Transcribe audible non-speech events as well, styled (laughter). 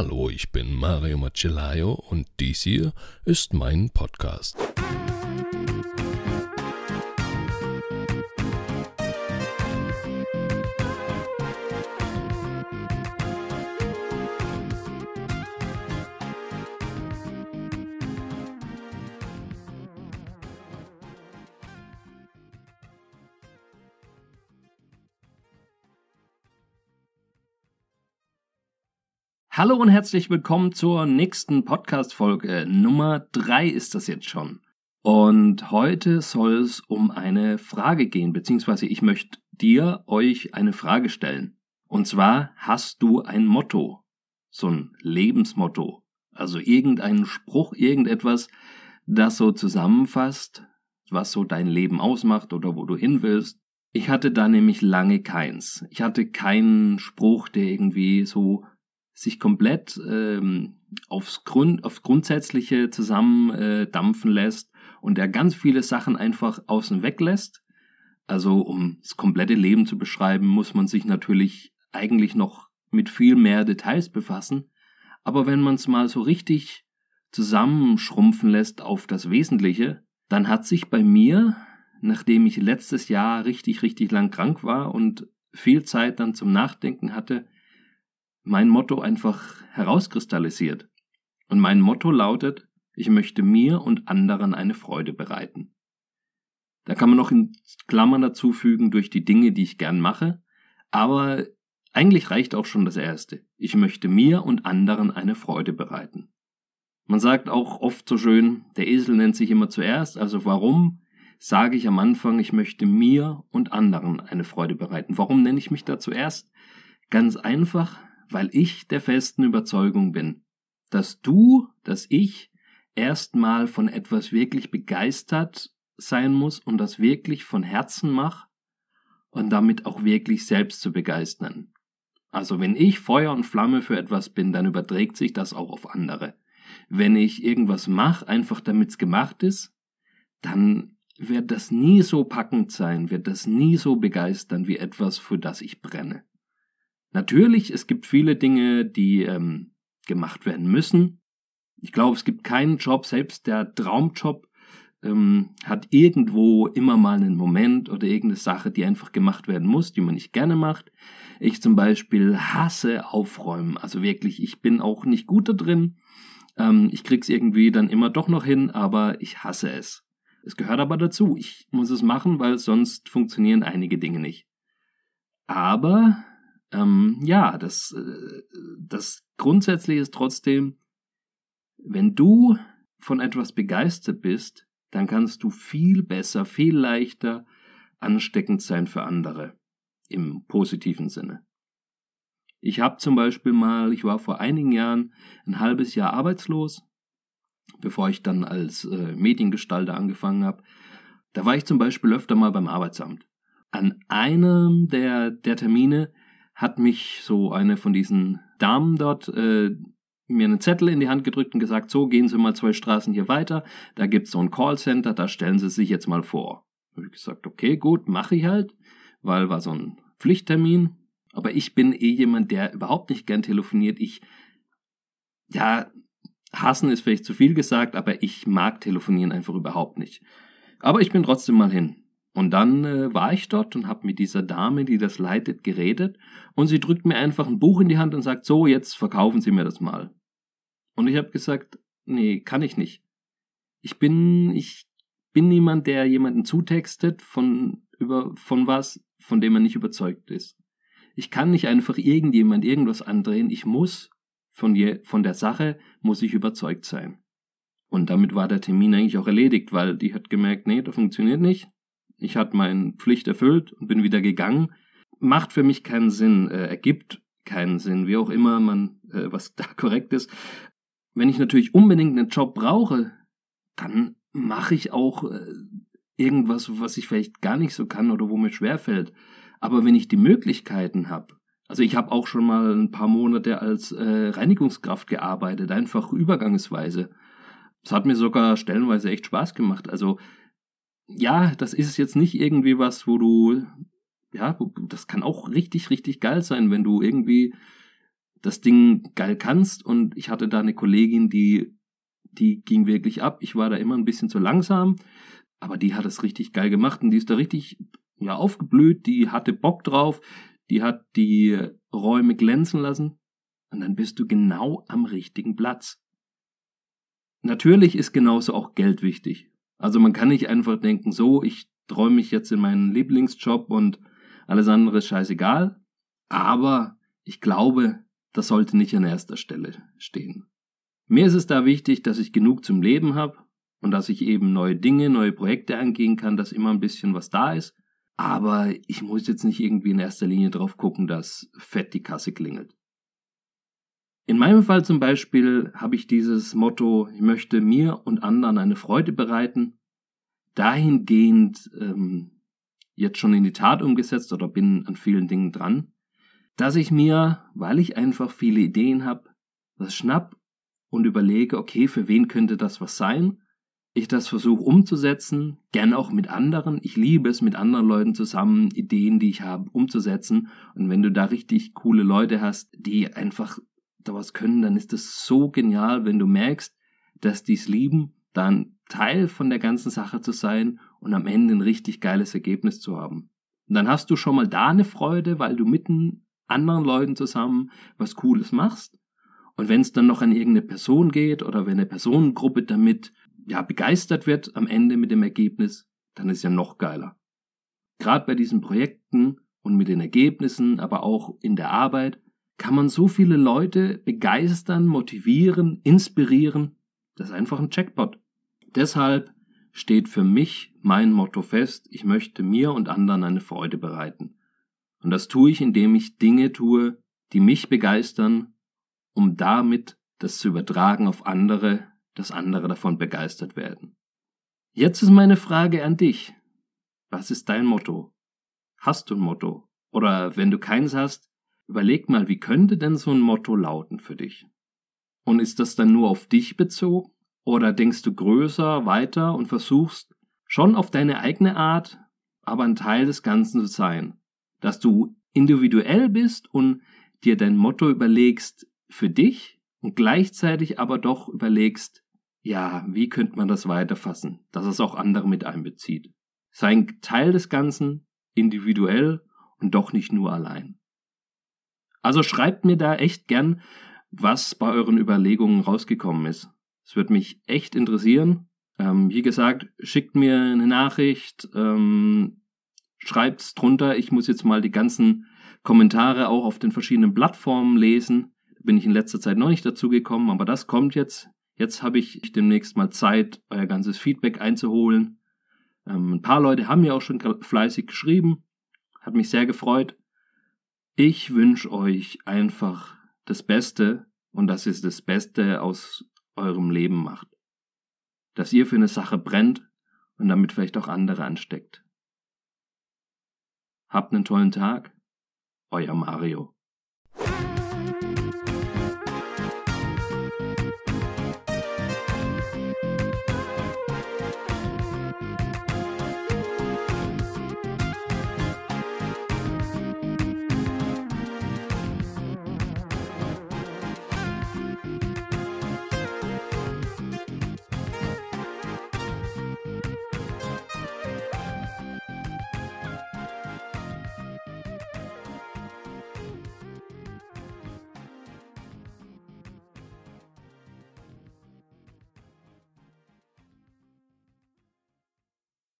Hallo, ich bin Mario Macellaio und dies hier ist mein Podcast. Hallo und herzlich willkommen zur nächsten Podcast-Folge. Nummer drei ist das jetzt schon. Und heute soll es um eine Frage gehen, beziehungsweise ich möchte dir, euch eine Frage stellen. Und zwar, hast du ein Motto? So ein Lebensmotto. Also irgendeinen Spruch, irgendetwas, das so zusammenfasst, was so dein Leben ausmacht oder wo du hin willst. Ich hatte da nämlich lange keins. Ich hatte keinen Spruch, der irgendwie so sich komplett ähm, aufs, Grund, aufs Grundsätzliche zusammendampfen äh, lässt und der ganz viele Sachen einfach außen weg lässt. Also um das komplette Leben zu beschreiben, muss man sich natürlich eigentlich noch mit viel mehr Details befassen. Aber wenn man es mal so richtig zusammenschrumpfen lässt auf das Wesentliche, dann hat sich bei mir, nachdem ich letztes Jahr richtig, richtig lang krank war und viel Zeit dann zum Nachdenken hatte, mein Motto einfach herauskristallisiert. Und mein Motto lautet, ich möchte mir und anderen eine Freude bereiten. Da kann man noch in Klammern dazu fügen durch die Dinge, die ich gern mache, aber eigentlich reicht auch schon das erste. Ich möchte mir und anderen eine Freude bereiten. Man sagt auch oft so schön, der Esel nennt sich immer zuerst, also warum sage ich am Anfang, ich möchte mir und anderen eine Freude bereiten? Warum nenne ich mich da zuerst? Ganz einfach, weil ich der festen Überzeugung bin, dass du, dass ich erstmal von etwas wirklich begeistert sein muss und das wirklich von Herzen mache und damit auch wirklich selbst zu begeistern. Also wenn ich Feuer und Flamme für etwas bin, dann überträgt sich das auch auf andere. Wenn ich irgendwas mache, einfach damit es gemacht ist, dann wird das nie so packend sein, wird das nie so begeistern wie etwas, für das ich brenne. Natürlich, es gibt viele Dinge, die ähm, gemacht werden müssen. Ich glaube, es gibt keinen Job, selbst der Traumjob ähm, hat irgendwo immer mal einen Moment oder irgendeine Sache, die einfach gemacht werden muss, die man nicht gerne macht. Ich zum Beispiel hasse Aufräumen. Also wirklich, ich bin auch nicht gut da drin. Ähm, ich krieg's irgendwie dann immer doch noch hin, aber ich hasse es. Es gehört aber dazu. Ich muss es machen, weil sonst funktionieren einige Dinge nicht. Aber ähm, ja, das, äh, das grundsätzlich ist trotzdem, wenn du von etwas begeistert bist, dann kannst du viel besser, viel leichter ansteckend sein für andere im positiven Sinne. Ich habe zum Beispiel mal, ich war vor einigen Jahren ein halbes Jahr arbeitslos, bevor ich dann als äh, Mediengestalter angefangen habe. Da war ich zum Beispiel öfter mal beim Arbeitsamt. An einem der, der Termine hat mich so eine von diesen Damen dort äh, mir einen Zettel in die Hand gedrückt und gesagt, so gehen Sie mal zwei Straßen hier weiter, da gibt's so ein Callcenter, da stellen Sie sich jetzt mal vor. Habe ich gesagt, okay, gut, mache ich halt, weil war so ein Pflichttermin. Aber ich bin eh jemand, der überhaupt nicht gern telefoniert. Ich, ja, hassen ist vielleicht zu viel gesagt, aber ich mag telefonieren einfach überhaupt nicht. Aber ich bin trotzdem mal hin. Und dann äh, war ich dort und habe mit dieser Dame, die das leitet, geredet und sie drückt mir einfach ein Buch in die Hand und sagt, so, jetzt verkaufen Sie mir das mal. Und ich habe gesagt, nee, kann ich nicht. Ich bin, ich bin niemand, der jemanden zutextet von, über, von was, von dem er nicht überzeugt ist. Ich kann nicht einfach irgendjemand irgendwas andrehen. Ich muss von, je, von der Sache, muss ich überzeugt sein. Und damit war der Termin eigentlich auch erledigt, weil die hat gemerkt, nee, das funktioniert nicht ich hatte meine Pflicht erfüllt und bin wieder gegangen, macht für mich keinen Sinn, äh, ergibt keinen Sinn, wie auch immer man, äh, was (laughs) da korrekt ist. Wenn ich natürlich unbedingt einen Job brauche, dann mache ich auch äh, irgendwas, was ich vielleicht gar nicht so kann oder wo mir schwerfällt. Aber wenn ich die Möglichkeiten habe, also ich habe auch schon mal ein paar Monate als äh, Reinigungskraft gearbeitet, einfach übergangsweise. Das hat mir sogar stellenweise echt Spaß gemacht. Also ja, das ist jetzt nicht irgendwie was, wo du, ja, das kann auch richtig, richtig geil sein, wenn du irgendwie das Ding geil kannst. Und ich hatte da eine Kollegin, die, die ging wirklich ab. Ich war da immer ein bisschen zu langsam, aber die hat es richtig geil gemacht und die ist da richtig ja, aufgeblüht, die hatte Bock drauf, die hat die Räume glänzen lassen und dann bist du genau am richtigen Platz. Natürlich ist genauso auch Geld wichtig. Also man kann nicht einfach denken, so, ich träume mich jetzt in meinen Lieblingsjob und alles andere ist scheißegal. Aber ich glaube, das sollte nicht an erster Stelle stehen. Mir ist es da wichtig, dass ich genug zum Leben habe und dass ich eben neue Dinge, neue Projekte angehen kann, dass immer ein bisschen was da ist. Aber ich muss jetzt nicht irgendwie in erster Linie drauf gucken, dass fett die Kasse klingelt. In meinem Fall zum Beispiel habe ich dieses Motto, ich möchte mir und anderen eine Freude bereiten, dahingehend ähm, jetzt schon in die Tat umgesetzt oder bin an vielen Dingen dran, dass ich mir, weil ich einfach viele Ideen habe, das schnapp und überlege, okay, für wen könnte das was sein? Ich das versuche umzusetzen, gern auch mit anderen. Ich liebe es, mit anderen Leuten zusammen Ideen, die ich habe, umzusetzen. Und wenn du da richtig coole Leute hast, die einfach da was können, dann ist das so genial, wenn du merkst, dass die es lieben, dann Teil von der ganzen Sache zu sein und am Ende ein richtig geiles Ergebnis zu haben. Und dann hast du schon mal da eine Freude, weil du mitten anderen Leuten zusammen was Cooles machst. Und wenn es dann noch an irgendeine Person geht oder wenn eine Personengruppe damit ja begeistert wird am Ende mit dem Ergebnis, dann ist ja noch geiler. Gerade bei diesen Projekten und mit den Ergebnissen, aber auch in der Arbeit, kann man so viele Leute begeistern, motivieren, inspirieren. Das ist einfach ein Checkpot. Deshalb steht für mich mein Motto fest, ich möchte mir und anderen eine Freude bereiten. Und das tue ich, indem ich Dinge tue, die mich begeistern, um damit das zu übertragen auf andere, dass andere davon begeistert werden. Jetzt ist meine Frage an dich. Was ist dein Motto? Hast du ein Motto? Oder wenn du keins hast, Überleg mal, wie könnte denn so ein Motto lauten für dich? Und ist das dann nur auf dich bezogen? Oder denkst du größer, weiter und versuchst schon auf deine eigene Art, aber ein Teil des Ganzen zu sein? Dass du individuell bist und dir dein Motto überlegst für dich und gleichzeitig aber doch überlegst, ja, wie könnte man das weiterfassen, dass es auch andere mit einbezieht. Sei ein Teil des Ganzen, individuell und doch nicht nur allein. Also schreibt mir da echt gern, was bei euren Überlegungen rausgekommen ist. Es würde mich echt interessieren. Ähm, wie gesagt, schickt mir eine Nachricht, ähm, schreibt's drunter. Ich muss jetzt mal die ganzen Kommentare auch auf den verschiedenen Plattformen lesen. Bin ich in letzter Zeit noch nicht dazu gekommen, aber das kommt jetzt. Jetzt habe ich demnächst mal Zeit, euer ganzes Feedback einzuholen. Ähm, ein paar Leute haben mir auch schon fleißig geschrieben. Hat mich sehr gefreut. Ich wünsche euch einfach das Beste und dass ihr das Beste aus eurem Leben macht. Dass ihr für eine Sache brennt und damit vielleicht auch andere ansteckt. Habt einen tollen Tag. Euer Mario.